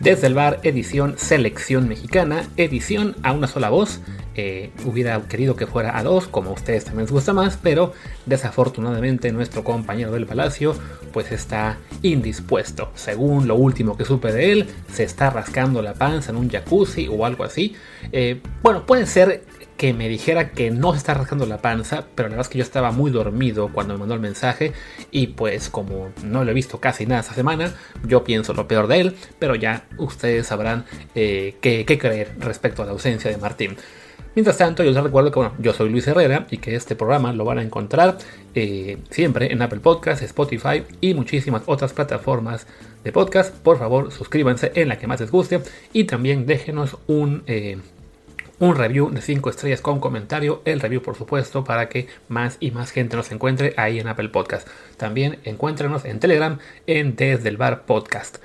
Desde el bar, edición Selección Mexicana, edición a una sola voz. Eh, hubiera querido que fuera a dos, como a ustedes también les gusta más, pero desafortunadamente nuestro compañero del palacio pues está indispuesto. Según lo último que supe de él, se está rascando la panza en un jacuzzi o algo así. Eh, bueno, puede ser que me dijera que no se está rascando la panza, pero la verdad es que yo estaba muy dormido cuando me mandó el mensaje y pues como no lo he visto casi nada esta semana, yo pienso lo peor de él, pero ya ustedes sabrán eh, qué, creer respecto a la ausencia de Martín. Mientras tanto, yo les recuerdo que bueno, yo soy Luis Herrera y que este programa lo van a encontrar eh, siempre en Apple Podcasts, Spotify y muchísimas otras plataformas de podcast. Por favor, suscríbanse en la que más les guste y también déjenos un, eh, un review de 5 estrellas con comentario, el review por supuesto para que más y más gente nos encuentre ahí en Apple Podcast. También encuéntrenos en Telegram en Desde el Bar Podcast.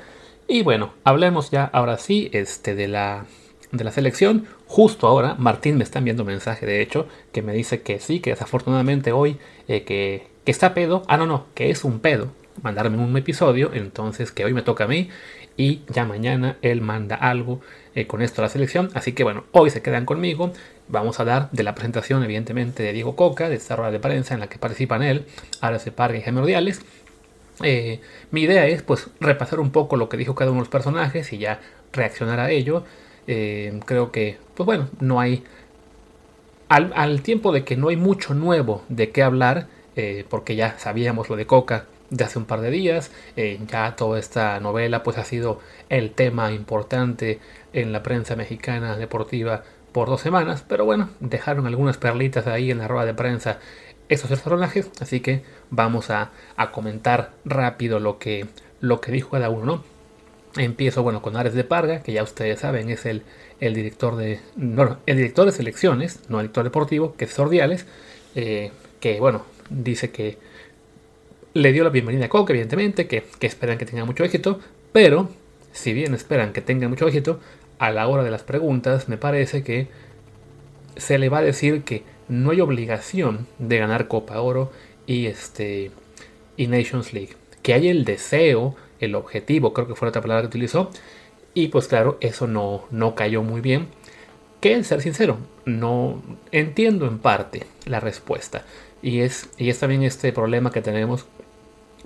Y bueno, hablemos ya ahora sí este, de, la, de la selección. Justo ahora, Martín me está enviando un mensaje de hecho que me dice que sí, que desafortunadamente hoy eh, que, que está pedo. Ah, no, no, que es un pedo mandarme un episodio, entonces que hoy me toca a mí y ya mañana él manda algo eh, con esto a la selección. Así que bueno, hoy se quedan conmigo. Vamos a dar de la presentación, evidentemente, de Diego Coca, de esta rueda de prensa en la que participan él, se Parga y Jaime Ordiales. Eh, mi idea es pues repasar un poco lo que dijo cada uno de los personajes y ya reaccionar a ello. Eh, creo que, pues bueno, no hay... Al, al, tiempo de que no hay mucho nuevo de qué hablar, porque ya sabíamos lo de Coca de hace un par de días. Eh, ya toda esta novela pues ha sido el tema importante en la prensa mexicana deportiva por dos semanas. Pero bueno, dejaron algunas perlitas ahí en la rueda de prensa esos personajes. Así que vamos a, comentar rápido lo que, lo que dijo cada uno. Empiezo bueno con Ares de Parga, que ya ustedes saben es el, el director de. el director de selecciones, no el director deportivo, que es Sordiales. Eh, que bueno, dice que le dio la bienvenida a Coca, evidentemente, que, esperan que tenga mucho éxito, pero si bien esperan que tenga mucho éxito, a la hora de las preguntas me parece que se le va a decir que no hay obligación de ganar Copa Oro y este y Nations League, que hay el deseo, el objetivo, creo que fue la otra palabra que utilizó, y pues claro, eso no, no cayó muy bien. Que ser sincero, no entiendo en parte la respuesta. Y es, y es también este problema que tenemos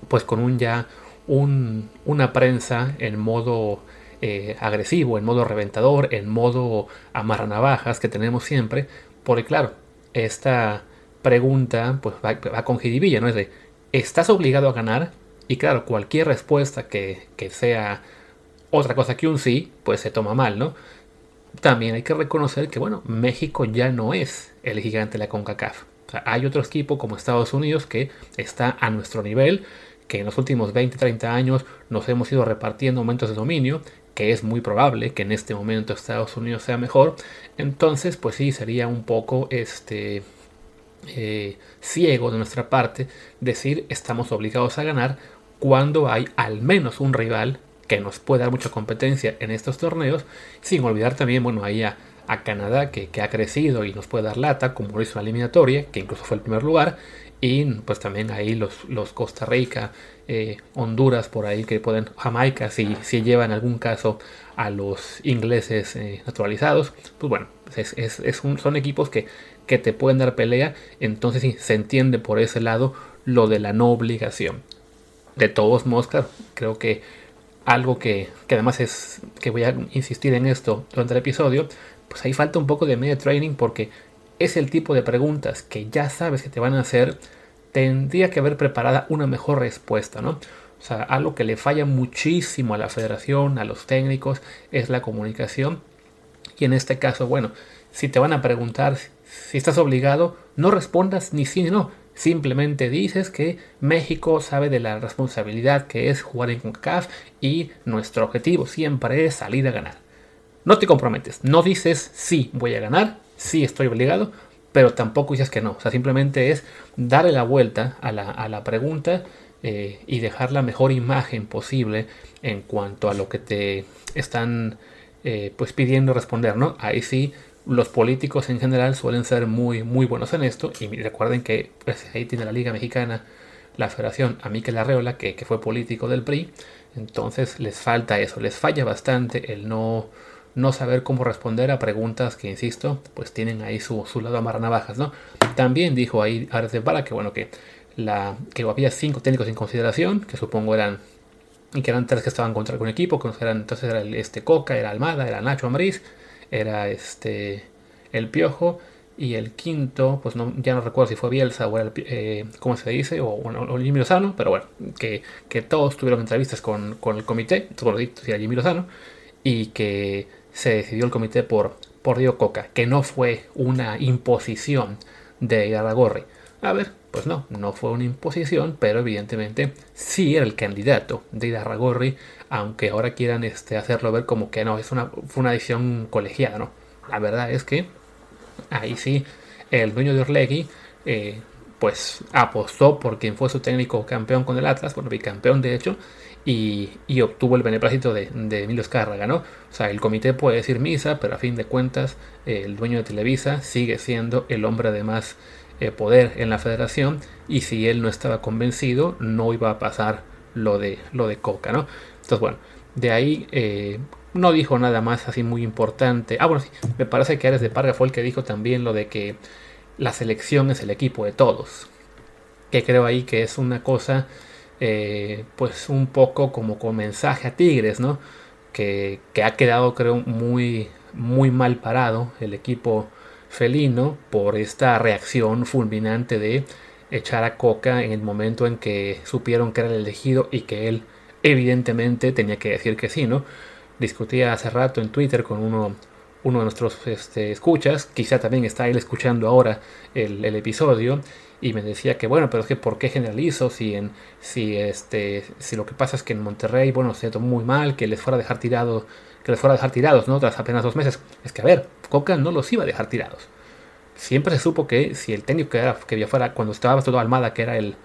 pues con un ya una prensa en modo eh, agresivo, en modo reventador, en modo amarranavajas que tenemos siempre, porque claro, esta pregunta pues va, con jiribilla, ¿no? Es de, ¿estás obligado a ganar? Y claro, cualquier respuesta que, que sea otra cosa que un sí, pues se toma mal, ¿no? También hay que reconocer que, bueno, México ya no es el gigante de la CONCACAF. Hay otro equipo como Estados Unidos que está a nuestro nivel, que en los últimos 20, 30 años nos hemos ido repartiendo aumentos de dominio, que es muy probable que en este momento Estados Unidos sea mejor, entonces pues sí sería un poco este eh, ciego de nuestra parte decir estamos obligados a ganar cuando hay al menos un rival que nos puede dar mucha competencia en estos torneos, sin olvidar también, bueno, ahí a, Canadá que, que, ha crecido y nos puede dar lata, como lo hizo la eliminatoria, que incluso fue el primer lugar, y pues también ahí los, los Costa Rica, eh, Honduras por ahí que pueden, Jamaica si, si llevan algún caso a los ingleses eh, naturalizados, pues bueno, es, es, son equipos que, que te pueden dar pelea, entonces sí, se entiende por ese lado lo de la no obligación. De todos modos, creo que algo que, que, además es que voy a insistir en esto durante el episodio, pues ahí falta un poco de media training porque es el tipo de preguntas que ya sabes que te van a hacer, tendría que haber preparada una mejor respuesta, ¿no? O sea, algo que le falla muchísimo a la federación, a los técnicos, es la comunicación. Y en este caso, bueno, si te van a preguntar si estás obligado, no respondas ni sí ni no. Simplemente dices que México sabe de la responsabilidad que es jugar en CONCACAF y nuestro objetivo siempre es salir a ganar. No te comprometes, no dices sí voy a ganar, sí estoy obligado, pero tampoco dices que no. O sea, simplemente es darle la vuelta a la, pregunta eh, y dejar la mejor imagen posible en cuanto a lo que te están eh, pues pidiendo responder, ¿no? Ahí sí, los políticos en general suelen ser muy, muy buenos en esto. Y recuerden que pues, ahí tiene la Liga Mexicana, la Federación, a Miquel Arreola, que, que fue político del PRI. Entonces les falta eso, les falla bastante el no, no saber cómo responder a preguntas que, insisto, pues tienen ahí su, su lado navajas, ¿no? También dijo ahí Ares de Bala que, bueno, que, la, que había cinco técnicos en consideración, que supongo eran y que eran tres que estaban contra algún equipo, que eran, entonces era el, este Coca, era Almada, era Nacho Ambriz, era este el Piojo y el quinto, pues no, ya no recuerdo si fue Bielsa o era el, eh, ¿cómo se dice? O, bueno, o Jimmy Lozano, pero bueno, que, que todos tuvieron entrevistas con, con el comité, por si era Jimmy Lozano, y que se decidió el comité por, por Coca, que no fue una imposición de Iraragorri. A ver, pues no, no fue una imposición, pero evidentemente sí era el candidato de Iraragorri, aunque ahora quieran este, hacerlo ver como que no, es una, fue una decisión colegiada, ¿no? La verdad es que ahí sí, el dueño de Orlegui, eh, pues apostó por quien fue su técnico campeón con el Atlas, bueno, bicampeón de hecho, y, obtuvo el beneplácito de, de Emilio Escárraga, ¿no? O sea, el comité puede decir misa, pero a fin de cuentas, el dueño de Televisa sigue siendo el hombre de más eh, poder en la federación, y si él no estaba convencido, no iba a pasar lo de, lo de Coca, ¿no? Entonces, bueno, de ahí eh, no dijo nada más así muy importante. Ah, bueno, sí, me parece que Ares de Parga fue el que dijo también lo de que la selección es el equipo de todos. Que creo ahí que es una cosa, eh, pues un poco como con mensaje a Tigres, ¿no? Que, que, ha quedado, creo, muy, muy mal parado el equipo felino por esta reacción fulminante de echar a Coca en el momento en que supieron que era el elegido y que él evidentemente tenía que decir que sí, ¿no? discutía hace rato en Twitter con uno, uno de nuestros este, escuchas, quizá también está él escuchando ahora el, episodio, y me decía que bueno, pero es que ¿por qué generalizo si en si este si lo que pasa es que en Monterrey, bueno, se tomó muy mal, que les fuera a dejar tirado, que les fuera a dejar tirados, ¿no? Tras apenas dos meses. Es que a ver, Coca no los iba a dejar tirados. Siempre se supo que si el técnico que era que fuera cuando estaba todo Almada, que era el,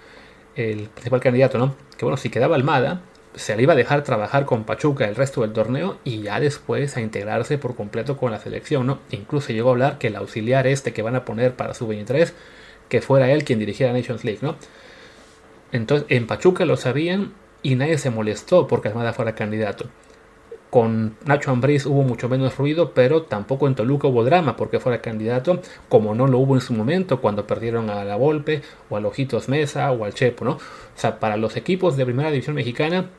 el principal candidato, ¿no? Que bueno, si quedaba Almada, se le iba a dejar trabajar con Pachuca el resto del torneo y ya después a integrarse por completo con la selección, ¿no? Incluso llegó a hablar que el auxiliar este que van a poner para su 23, que fuera él quien dirigiera Nations League, ¿no? Entonces, en Pachuca lo sabían y nadie se molestó porque Armada fuera candidato. Con Nacho Ambriz hubo mucho menos ruido, pero tampoco en Toluca hubo drama porque fuera candidato, como no lo hubo en su momento cuando perdieron a la Volpe o al Ojitos Mesa o al Chepo, ¿no? O sea, para los equipos de primera división mexicana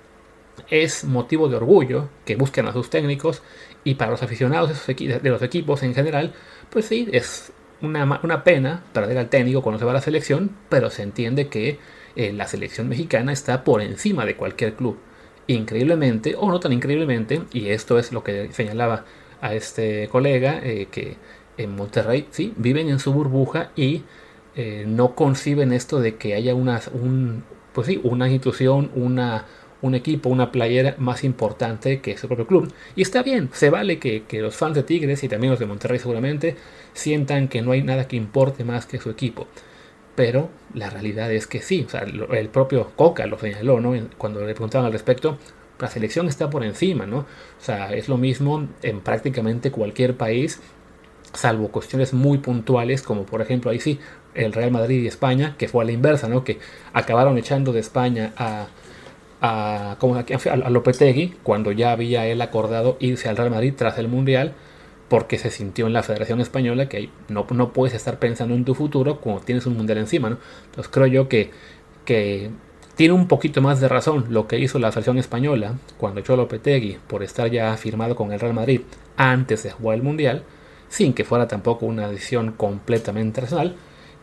es motivo de orgullo que busquen a sus técnicos y para los aficionados de los equipos en general, pues sí, es una, una pena perder al técnico cuando se va a la selección, pero se entiende que eh, la selección mexicana está por encima de cualquier club. Increíblemente, o no tan increíblemente, y esto es lo que señalaba a este colega, eh, que en Monterrey, sí, viven en su burbuja y eh, no conciben esto de que haya una, un, pues sí, una institución, una, un equipo, una playera más importante que su propio club. Y está bien, se vale que, los fans de Tigres y también los de Monterrey seguramente sientan que no hay nada que importe más que su equipo. Pero la realidad es que sí, o sea, el propio Coca lo señaló, ¿no? Cuando le preguntaban al respecto, la selección está por encima, ¿no? O sea, es lo mismo en prácticamente cualquier país, salvo cuestiones muy puntuales, como por ejemplo ahí sí, el Real Madrid y España, que fue a la inversa, ¿no? Que acabaron echando de España a, a, como a, a Lopetegui cuando ya había él acordado irse al Real Madrid tras el Mundial porque se sintió en la Federación Española que no, no puedes estar pensando en tu futuro cuando tienes un Mundial encima. ¿no? Entonces creo yo que, que tiene un poquito más de razón lo que hizo la Federación Española cuando echó a Lopetegui por estar ya firmado con el Real Madrid antes de jugar el Mundial, sin que fuera tampoco una decisión completamente racional,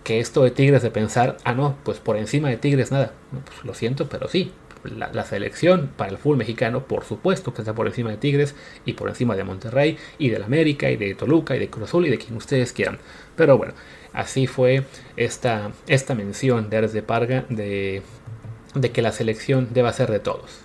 que esto de Tigres de pensar, ah no, pues por encima de Tigres nada, pues lo siento, pero sí, la, selección para el fútbol mexicano, por supuesto que está por encima de Tigres y por encima de Monterrey y del América y de Toluca y de Cruz Azul y de quien ustedes quieran. Pero bueno, así fue esta, esta mención de Ares de Parga de, de que la selección deba ser de todos.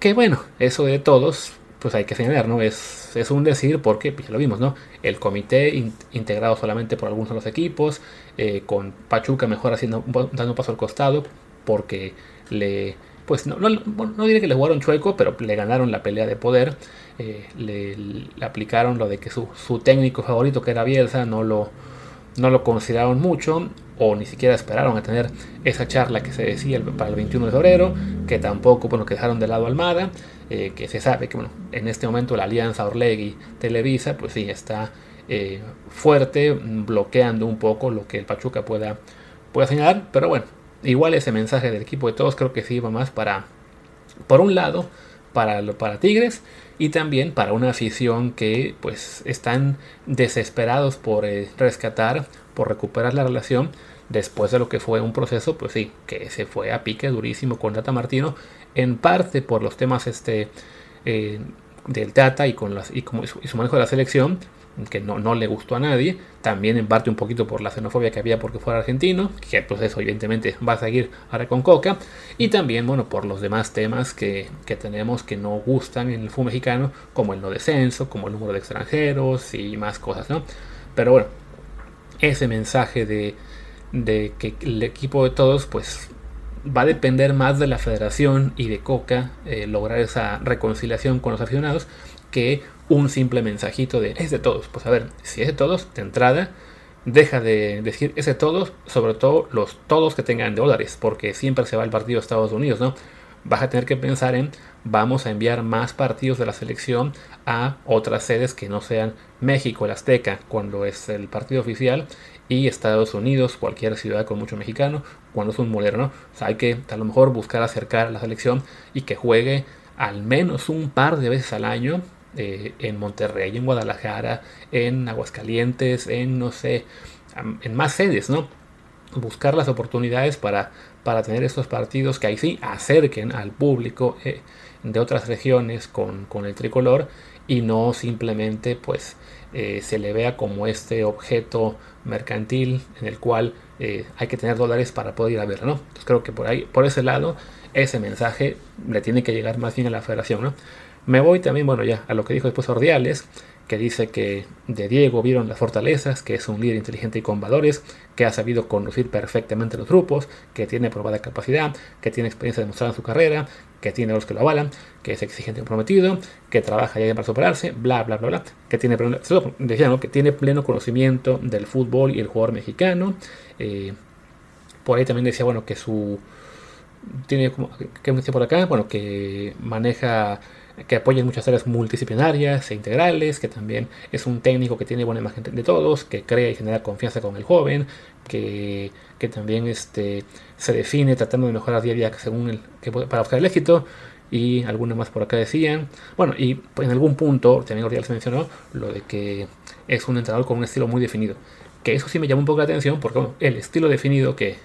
Que bueno, eso de todos, pues hay que señalar, ¿no? Es, es un decir porque, pues ya lo vimos, ¿no? El comité integrado solamente por algunos de los equipos, eh, con Pachuca mejor haciendo, dando paso al costado, porque le pues no, no, diré que le jugaron chueco, pero le ganaron la pelea de poder. Eh, le, aplicaron lo de que su, técnico favorito, que era Bielsa, no lo, no lo consideraron mucho. o ni siquiera esperaron a tener esa charla que se decía para el 21 de febrero, que tampoco, bueno, que dejaron de lado Almada, eh, que se sabe que, bueno, en este momento la alianza Orlegui-Televisa, pues sí, está eh, fuerte, bloqueando un poco lo que el Pachuca pueda, pueda señalar, pero bueno, igual ese mensaje del equipo de todos creo que sí va más para, por un lado, para, para Tigres y también para una afición que pues están desesperados por eh, rescatar, por recuperar la relación después de lo que fue un proceso, pues sí, que se fue a pique durísimo con Data Martino, en parte por los temas este, eh, del Tata y, con las, y, como, y su manejo de la selección, que no, no, le gustó a nadie, también en parte un poquito por la xenofobia que había porque fuera argentino, que pues eso evidentemente va a seguir ahora con Coca, y también bueno por los demás temas que, que tenemos que no gustan en el fútbol mexicano, como el no descenso, como el número de extranjeros y más cosas, ¿no? Pero bueno, ese mensaje de, de que el equipo de todos pues va a depender más de la federación y de Coca eh, lograr esa reconciliación con los aficionados que un simple mensajito de es de todos. Pues a ver, si es de todos, de entrada, deja de decir es de todos, sobre todo los todos que tengan dólares, porque siempre se va el partido de Estados Unidos, ¿no? Vas a tener que pensar en vamos a enviar más partidos de la selección a otras sedes que no sean México, el Azteca, cuando es el partido oficial, y Estados Unidos, cualquier ciudad con mucho mexicano, cuando es un moderno. O sea, hay que a lo mejor buscar acercar a la selección y que juegue al menos un par de veces al año eh, en Monterrey, en Guadalajara, en Aguascalientes, en no sé, en más sedes, ¿no? Buscar las oportunidades para, para tener estos partidos que ahí sí acerquen al público eh, de otras regiones con, con, el tricolor y no simplemente pues eh, se le vea como este objeto mercantil en el cual hay que tener dólares para poder ir a verlo, ¿no? Entonces creo que por ahí, por ese lado, ese mensaje le tiene que llegar más bien a la federación, ¿no? Me voy también, bueno, ya a lo que dijo después Ordiales, que dice que de Diego vieron las fortalezas, que es un líder inteligente y con valores, que ha sabido conducir perfectamente los grupos, que tiene probada capacidad, que tiene experiencia demostrada en su carrera, que tiene los que lo avalan, que es exigente y comprometido, que trabaja ya para superarse, bla, bla, bla, bla, que tiene, decía, que tiene pleno conocimiento del fútbol y el jugador mexicano. Eh, por ahí también decía, bueno, que su... Tiene como, ¿qué me decía por acá? Bueno, que maneja que apoya en muchas áreas multidisciplinarias e integrales, que también es un técnico que tiene buena imagen de todos, que crea y genera confianza con el joven, que, que también este, se define tratando de mejorar día a día según el, que, para buscar el éxito, y alguna más por acá decían. Bueno, y en algún punto, también Oriol se mencionó, lo de que es un entrenador con un estilo muy definido. Que eso sí me llamó un poco la atención, porque el estilo definido que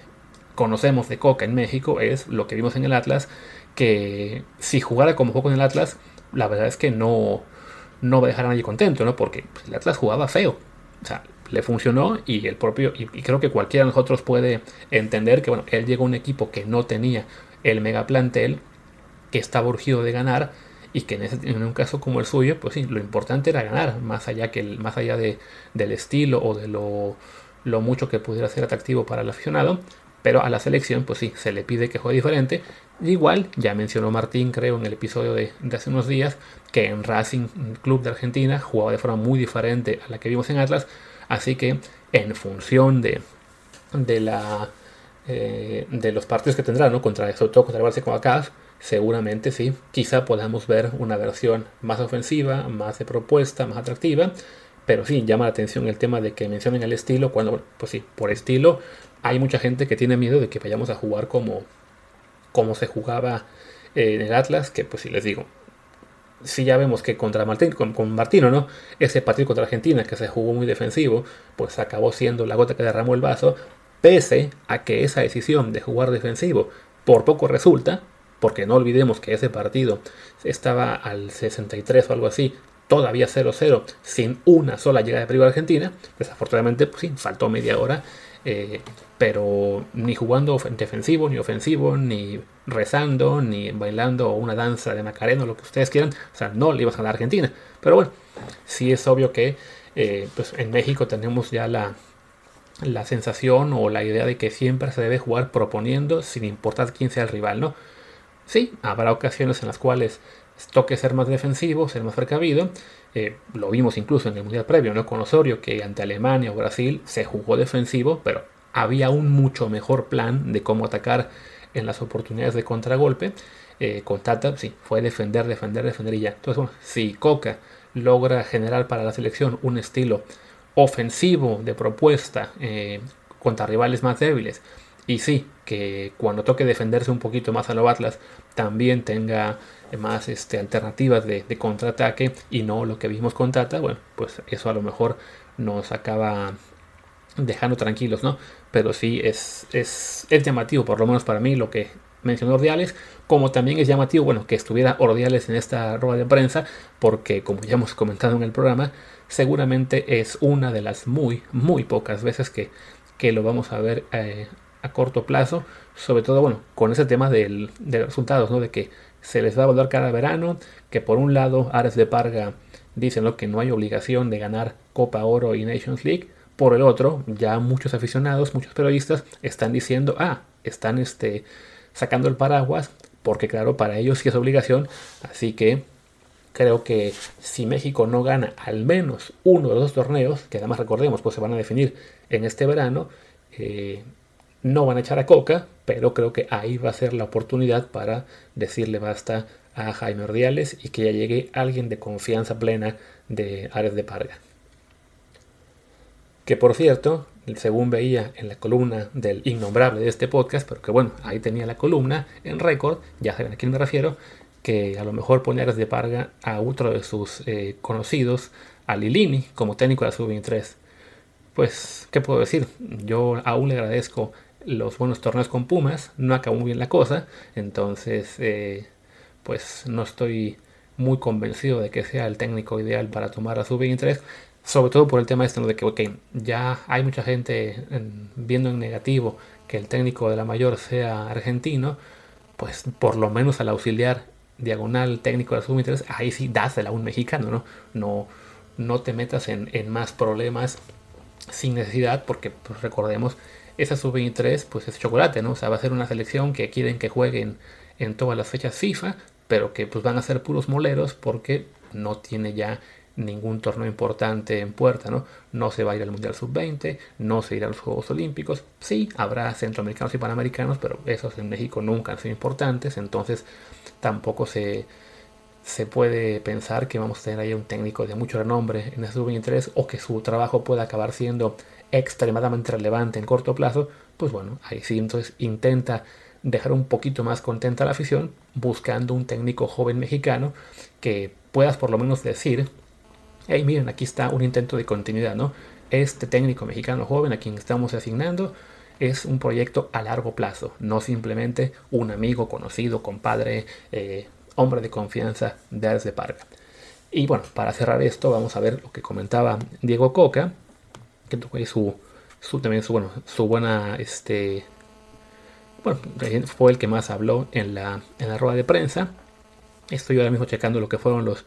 conocemos de Coca en México es lo que vimos en el Atlas, que si jugara como juego en el Atlas, la verdad es que no, no va a dejar a nadie contento, ¿no? Porque pues, el Atlas jugaba feo. O sea, le funcionó y el propio, y, creo que cualquiera de nosotros puede entender que, bueno, él llegó a un equipo que no tenía el mega plantel, que estaba urgido de ganar, y que en, un caso como el suyo, pues sí, lo importante era ganar, más allá, que más allá de, del estilo o de lo, lo mucho que pudiera ser atractivo para el aficionado, pero a la selección, pues sí, se le pide que juegue diferente. Igual, ya mencionó Martín, creo, en el episodio de, hace unos días, que en Racing Club de Argentina jugaba de forma muy diferente a la que vimos en Atlas. Así que, en función de, de, la, eh, de los partidos que tendrá, ¿no? Contra, sobre todo contra el Barça seguramente sí, quizá podamos ver una versión más ofensiva, más de propuesta, más atractiva. Pero sí, llama la atención el tema de que mencionen el estilo, cuando, pues sí, por estilo, hay mucha gente que tiene miedo de que vayamos a jugar como, como se jugaba en el Atlas, que pues si les digo, si ya vemos que contra Martín, con, Martino, ¿no? Ese partido contra Argentina que se jugó muy defensivo, pues acabó siendo la gota que derramó el vaso, pese a que esa decisión de jugar defensivo por poco resulta, porque no olvidemos que ese partido estaba al 63 o algo así, todavía 0-0, sin una sola llegada de peligro a Argentina, desafortunadamente, pues sí, faltó media hora eh, pero ni jugando defensivo, ni ofensivo, ni rezando, ni bailando una danza de Macarena, lo que ustedes quieran, o sea, no le ibas a ganar a Argentina. Pero bueno, sí es obvio que eh, pues en México tenemos ya la, la sensación o la idea de que siempre se debe jugar proponiendo sin importar quién sea el rival, ¿no? Sí, habrá ocasiones en las cuales toque ser más defensivo, ser más precavido. Eh, lo vimos incluso en el Mundial previo, ¿no? Con Osorio, que ante Alemania o Brasil se jugó defensivo, pero había un mucho mejor plan de cómo atacar en las oportunidades de contragolpe. Eh, con Tata, sí, fue defender, defender, defender y ya. Entonces, bueno, si Coca logra generar para la selección un estilo ofensivo de propuesta eh, contra rivales más débiles, y sí, que cuando toque defenderse un poquito más a lo Atlas, también tenga más este, alternativas de, contraataque y no lo que vimos con Tata, bueno, pues eso a lo mejor nos acaba dejando tranquilos, ¿no? Pero sí es, es, es llamativo, por lo menos para mí, lo que mencionó Ordiales, como también es llamativo, bueno, que estuviera Ordiales en esta rueda de prensa, porque como ya hemos comentado en el programa, seguramente es una de las muy, muy pocas veces que, que lo vamos a ver eh, a corto plazo, sobre todo, bueno, con ese tema del, de resultados, ¿no? De que se les va a evaluar cada verano, que por un lado Ares de Parga dicen ¿no? que no hay obligación de ganar Copa Oro y Nations League, por el otro, ya muchos aficionados, muchos periodistas están diciendo, ah, están este, sacando el paraguas, porque claro, para ellos sí es obligación, así que creo que si México no gana al menos uno de los dos torneos, que además recordemos, pues se van a definir en este verano, eh, no van a echar a Coca, pero creo que ahí va a ser la oportunidad para decirle basta a Jaime Ordiales y que ya llegue alguien de confianza plena de Ares de Parga. Que por cierto, según veía en la columna del innombrable de este podcast, pero que bueno, ahí tenía la columna en récord, ya saben a quién me refiero, que a lo mejor pone Ares de Parga a otro de sus eh, conocidos, a Lilini, como técnico de la Sub-23. Pues, ¿qué puedo decir? Yo aún le agradezco los buenos torneos con Pumas, no acabó muy bien la cosa, entonces eh, pues no estoy muy convencido de que sea el técnico ideal para tomar a sub-23, sobre todo por el tema este de que ya hay mucha gente viendo en negativo que el técnico de la mayor sea argentino, pues por lo menos al auxiliar diagonal técnico de la sub-23, ahí sí dásela a un mexicano, ¿no? No, no te metas en, en más problemas sin necesidad, porque pues, recordemos esa sub-23 pues es chocolate, ¿no? O sea, va a ser una selección que quieren que jueguen en todas las fechas FIFA, pero que pues van a ser puros moleros porque no tiene ya ningún torneo importante en puerta, ¿no? No se va a ir al Mundial Sub-20, no se irá a los Juegos Olímpicos. Sí, habrá centroamericanos y panamericanos, pero esos en México nunca han sido importantes, entonces tampoco se, se puede pensar que vamos a tener ahí un técnico de mucho renombre en ese Sub-23 o que su trabajo pueda acabar siendo extremadamente relevante en corto plazo, pues bueno, ahí sí entonces intenta dejar un poquito más contenta a la afición buscando un técnico joven mexicano que puedas por lo menos decir, hey miren, aquí está un intento de continuidad, ¿no? Este técnico mexicano joven a quien estamos asignando es un proyecto a largo plazo, no simplemente un amigo, conocido, compadre, eh, hombre de confianza de Ares de Parga. Y bueno, para cerrar esto vamos a ver lo que comentaba Diego Coca, que fue su, su, también su, bueno, su buena, este, bueno, fue el que más habló en la, en la rueda de prensa. Estoy ahora mismo checando lo que fueron los,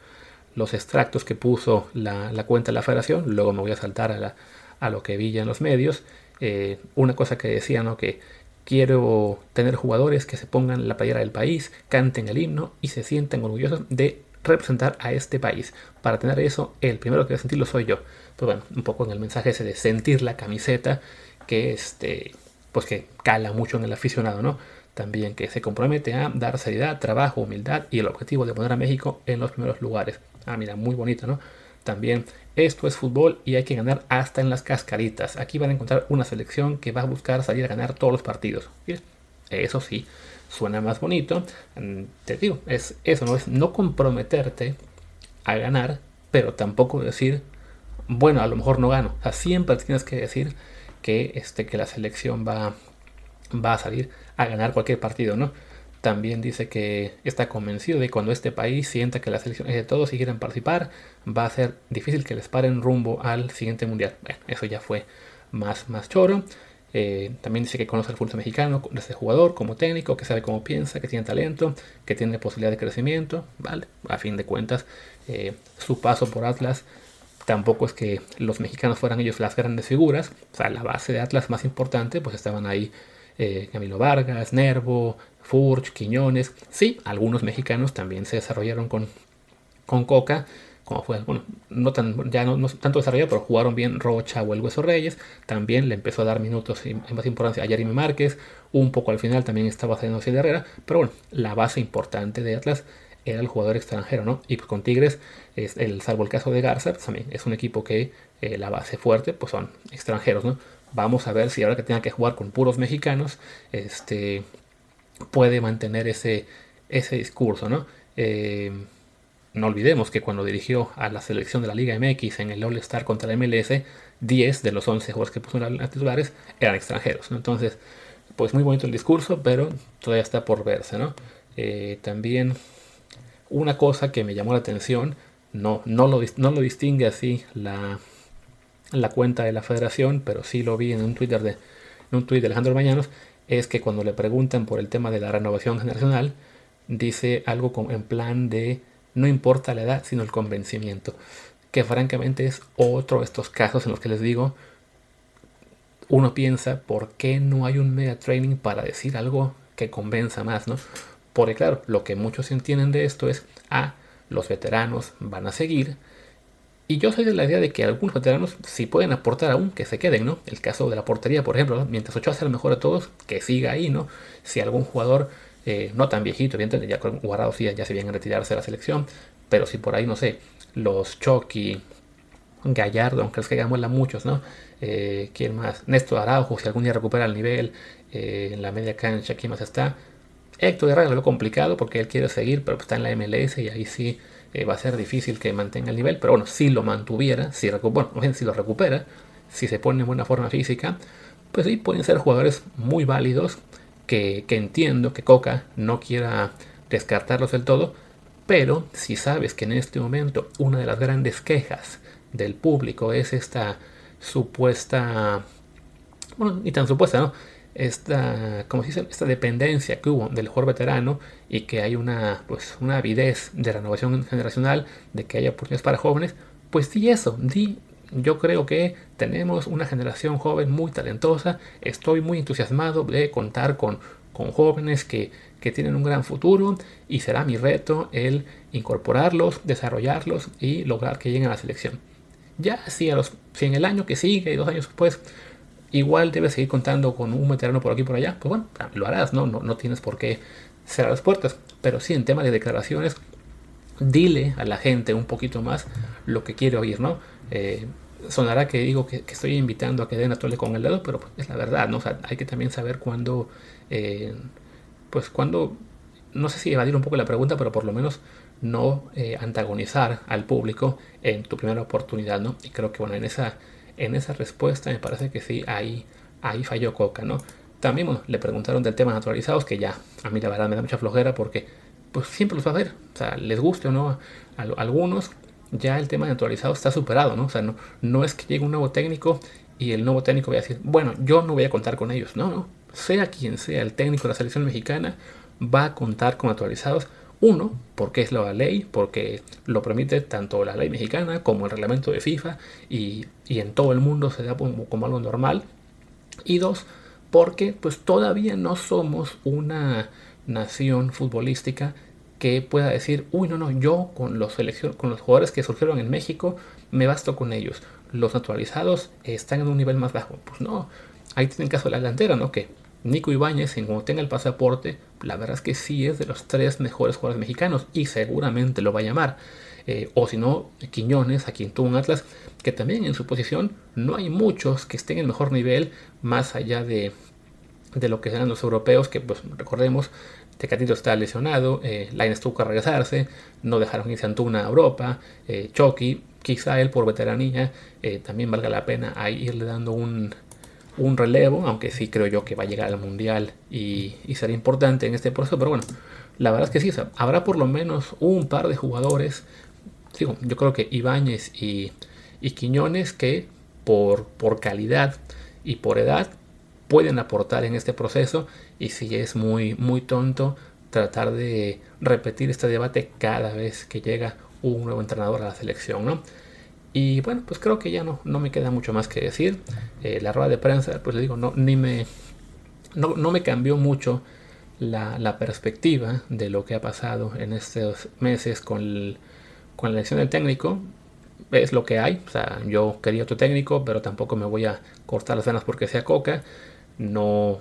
los extractos que puso la, la cuenta de la federación, luego me voy a saltar a, la, a lo que vi ya en los medios. Eh, una cosa que decía, ¿no? Que quiero tener jugadores que se pongan la playera del país, canten el himno y se sienten orgullosos de representar a este país. Para tener eso, el primero que va a sentirlo soy yo. Pues bueno, un poco en el mensaje ese de sentir la camiseta, que este, pues que cala mucho en el aficionado, ¿no? También que se compromete a dar seriedad, trabajo, humildad y el objetivo de poner a México en los primeros lugares. Ah, mira, muy bonito, ¿no? También esto es fútbol y hay que ganar hasta en las cascaritas. Aquí van a encontrar una selección que va a buscar salir a ganar todos los partidos. Eso sí, suena más bonito. Mm, te digo, es eso, no es no comprometerte a ganar, pero tampoco decir, bueno, a lo mejor no gano. O sea, siempre tienes que decir que, este, que la selección va, va a salir a ganar cualquier partido, ¿no? También dice que está convencido de que cuando este país sienta que las selecciones de todos si quieren participar, va a ser difícil que les paren rumbo al siguiente mundial. Bueno, eso ya fue más, más choro. Eh, también dice que conoce al fútbol mexicano desde jugador, como técnico, que sabe cómo piensa, que tiene talento, que tiene posibilidad de crecimiento. Vale, a fin de cuentas, eh, su paso por Atlas tampoco es que los mexicanos fueran ellos las grandes figuras. O sea, la base de Atlas más importante, pues estaban ahí eh, Camilo Vargas, Nervo, Furch, Quiñones. Sí, algunos mexicanos también se desarrollaron con, con Coca, como fue, bueno, no tan, ya no, tanto desarrollado, pero jugaron bien Rocha o el Hueso Reyes. También le empezó a dar minutos en más importancia a Jeremy Márquez. Un poco al final también estaba haciendo de Herrera. Pero bueno, la base importante de Atlas era el jugador extranjero, ¿no? Y pues con Tigres, es el, salvo el caso de Garza, pues también es un equipo que eh, la base fuerte, pues son extranjeros, ¿no? Vamos a ver si ahora que tenga que jugar con puros mexicanos, este, puede mantener ese, ese discurso, ¿no? Eh, no olvidemos que cuando dirigió a la selección de la Liga MX en el All-Star contra la MLS, 10 de los 11 jugadores que puso en titulares eran extranjeros. Entonces, pues muy bonito el discurso, pero todavía está por verse. ¿no? Eh, también una cosa que me llamó la atención, no, no, lo, no lo distingue así la, la cuenta de la federación, pero sí lo vi en un Twitter de, un tweet de Alejandro Mañanos, es que cuando le preguntan por el tema de la renovación generacional, dice algo como en plan de no importa la edad, sino el convencimiento. Que francamente es otro de estos casos en los que les digo, uno piensa, ¿por qué no hay un media training para decir algo que convenza más, no? Porque claro, lo que muchos entienden de esto es, ah, los veteranos van a seguir. Y yo soy de la idea de que algunos veteranos si pueden aportar aún, que se queden, ¿no? El caso de la portería, por ejemplo, mientras Ochoa sea el mejor de todos, que siga ahí, ¿no? Si algún jugador eh, no tan viejito, evidentemente, ya Guardado sí, ya se vienen a retirarse de la selección, pero si por ahí, no sé, los Chucky, Gallardo, aunque es que muela muchos, ¿no? Eh, ¿Quién más? Néstor Araujo, si algún día recupera el nivel eh, en la media cancha, ¿quién más está? Héctor Herrera lo veo complicado porque él quiere seguir, pero está en la MLS y ahí sí va a ser difícil que mantenga el nivel, pero bueno, si lo mantuviera, si, bueno, si lo recupera, si se pone en buena forma física, pues sí, pueden ser jugadores muy válidos que, entiendo que Coca no quiera descartarlos del todo, pero si sabes que en este momento una de las grandes quejas del público es esta supuesta, bueno, ni tan supuesta, ¿no? Esta, como se dice, esta dependencia que hubo del jugador veterano y que hay una, pues, una avidez de renovación generacional, de que haya oportunidades para jóvenes, pues di eso, di yo creo que tenemos una generación joven muy talentosa. Estoy muy entusiasmado de contar con, con jóvenes que, que tienen un gran futuro y será mi reto el incorporarlos, desarrollarlos y lograr que lleguen a la selección. Ya si, a los, si en el año que sigue y dos años después igual debes seguir contando con un veterano por aquí y por allá, pues bueno, lo harás, ¿no? No, no tienes por qué cerrar las puertas. Pero sí, en tema de declaraciones, dile a la gente un poquito más lo que quiere oír, ¿no? Eh, sonará que digo que, estoy invitando a que den a tole con el dedo, pero pues, es la verdad, ¿no? O sea, hay que también saber cuándo, eh, pues cuándo, no sé si evadir un poco la pregunta, pero por lo menos no eh, antagonizar al público en tu primera oportunidad, ¿no? Y creo que, bueno, en esa, en esa respuesta me parece que sí, ahí, ahí falló Coca, ¿no? También, le preguntaron del tema naturalizados, que ya a mí la verdad me da mucha flojera porque, pues siempre los va a ver, o sea, les guste o no a algunos, ya el tema naturalizado está superado, ¿no? O sea, no, no es que llegue un nuevo técnico y el nuevo técnico vaya a decir, bueno, yo no voy a contar con ellos. No, no. Sea quien sea el técnico de la selección mexicana, va a contar con naturalizados. Uno, porque es la ley, porque lo permite tanto la ley mexicana como el reglamento de FIFA y, en todo el mundo se da como, algo normal. Y dos, porque pues todavía no somos una nación futbolística que pueda decir, uy, no, no, yo con los, con los jugadores que surgieron en México me basto con ellos. Los naturalizados están en un nivel más bajo. Pues no, ahí tienen caso la delantera, ¿no? Nico Ibáñez, en cuanto tenga el pasaporte, la verdad es que sí es de los tres mejores jugadores mexicanos y seguramente lo va a llamar. Eh, o si no, Quiñones, a quien tuvo un Atlas, que también en su posición no hay muchos que estén en mejor nivel, más allá de, de lo que serán los europeos, que pues recordemos, Tecatito está lesionado, eh, tuvo que regresarse, no dejaron irse Antuna a Europa, eh, Chucky, quizá él por veteranía, eh, también valga la pena irle dando un, relevo, aunque sí creo yo que va a llegar al Mundial y, será importante en este proceso, pero bueno, la verdad es que sí, habrá por lo menos un par de jugadores, digo, yo creo que Ibáñez y, y Quiñones que por, por calidad y por edad pueden aportar en este proceso y si es muy, muy tonto tratar de repetir este debate cada vez que llega un nuevo entrenador a la selección, ¿no? Y bueno, pues creo que ya no, no me queda mucho más que decir. Eh, la rueda de prensa, pues le digo, no, ni me, no, me cambió mucho la, perspectiva de lo que ha pasado en estos meses con, con la elección del técnico, es lo que hay. O sea, yo quería otro técnico, pero tampoco me voy a cortar las venas porque sea Coca. No,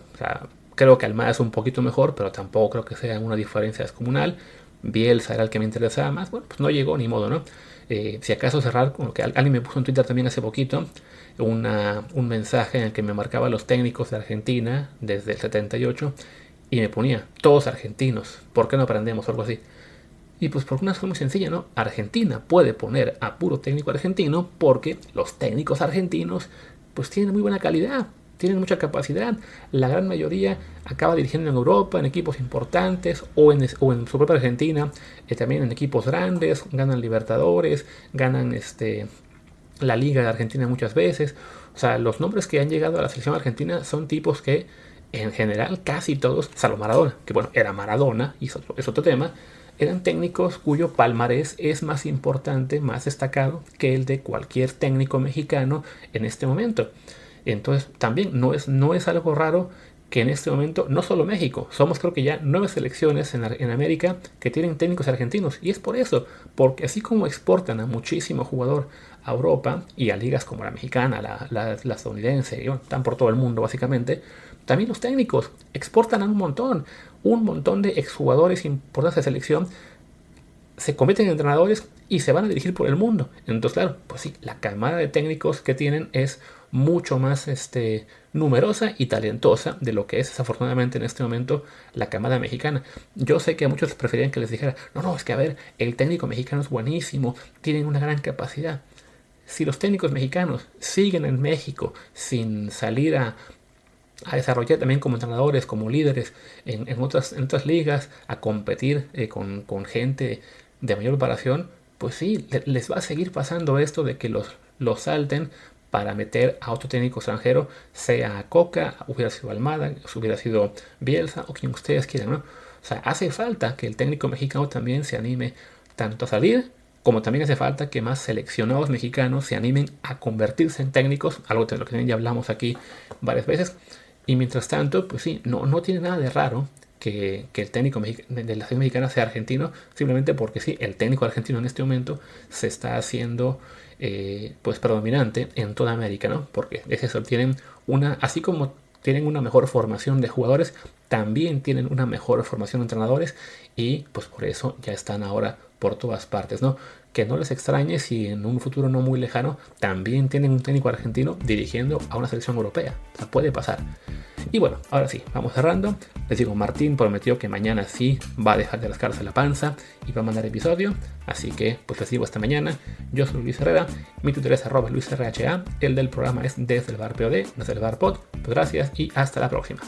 creo que Almada es un poquito mejor, pero tampoco creo que sea una diferencia descomunal. Bielsa era el que me interesaba más. Bueno, pues no llegó ni modo, ¿no? Eh, si acaso cerrar, como que alguien me puso en Twitter también hace poquito, una, un mensaje en el que me marcaba los técnicos de Argentina desde el 78 y me ponía, todos argentinos, ¿por qué no aprendemos algo así? Y pues por una razón muy sencilla, ¿no? Argentina puede poner a puro técnico argentino porque los técnicos argentinos pues tienen muy buena calidad, tienen mucha capacidad. La gran mayoría acaba dirigiendo en Europa, en equipos importantes o en, su propia Argentina, eh, también en equipos grandes, ganan Libertadores, ganan este, la Liga de Argentina muchas veces. O sea, los nombres que han llegado a la selección argentina son tipos que en general casi todos, salvo Maradona, que bueno, era Maradona, y es otro tema, eran técnicos cuyo palmarés es más importante, más destacado que el de cualquier técnico mexicano en este momento. Entonces, también no es, no es algo raro que en este momento, no solo México, somos creo que ya nueve selecciones en, en, América que tienen técnicos argentinos. Y es por eso, porque así como exportan a muchísimo jugador a Europa y a ligas como la mexicana, la, la, estadounidense, y están por todo el mundo básicamente, también los técnicos exportan a un montón, un montón de exjugadores importantes de selección se convierten en entrenadores y se van a dirigir por el mundo. Entonces, claro, pues sí, la camada de técnicos que tienen es mucho más este, numerosa y talentosa de lo que es desafortunadamente en este momento la camada mexicana. Yo sé que muchos preferían que les dijera, no, no, es que a ver, el técnico mexicano es buenísimo, tienen una gran capacidad. Si los técnicos mexicanos siguen en México sin salir a, a desarrollar también como entrenadores, como líderes en, otras, en otras ligas, a competir eh, con, con, gente de mayor preparación, pues sí, les va a seguir pasando esto de que los, los salten para meter a otro técnico extranjero, sea Coca, hubiera sido Almada, hubiera sido Bielsa o quien ustedes quieran, ¿no? O sea, hace falta que el técnico mexicano también se anime tanto a salir como también hace falta que más seleccionados mexicanos se animen a convertirse en técnicos, algo de lo que ya hablamos aquí varias veces. Y mientras tanto, pues sí, no, no tiene nada de raro que, el técnico de la selección mexicana sea argentino, simplemente porque sí, el técnico argentino en este momento se está haciendo eh, pues predominante en toda América, ¿no? Porque es eso, tienen una, así como tienen una mejor formación de jugadores, también tienen una mejor formación de entrenadores y pues por eso ya están ahora por todas partes, ¿no? Que no les extrañe si en un futuro no muy lejano también tienen un técnico argentino dirigiendo a una selección europea. O sea, puede pasar. Y bueno, ahora sí, vamos cerrando. Les digo, Martín prometió que mañana sí va a dejar de rascarse la panza y va a mandar episodio. Así que, pues les digo hasta mañana. Yo soy Luis Herrera. Mi Twitter es arroba LuisRHA. El del programa es desde el bar POD, desde el bar pod. Pues gracias y hasta la próxima.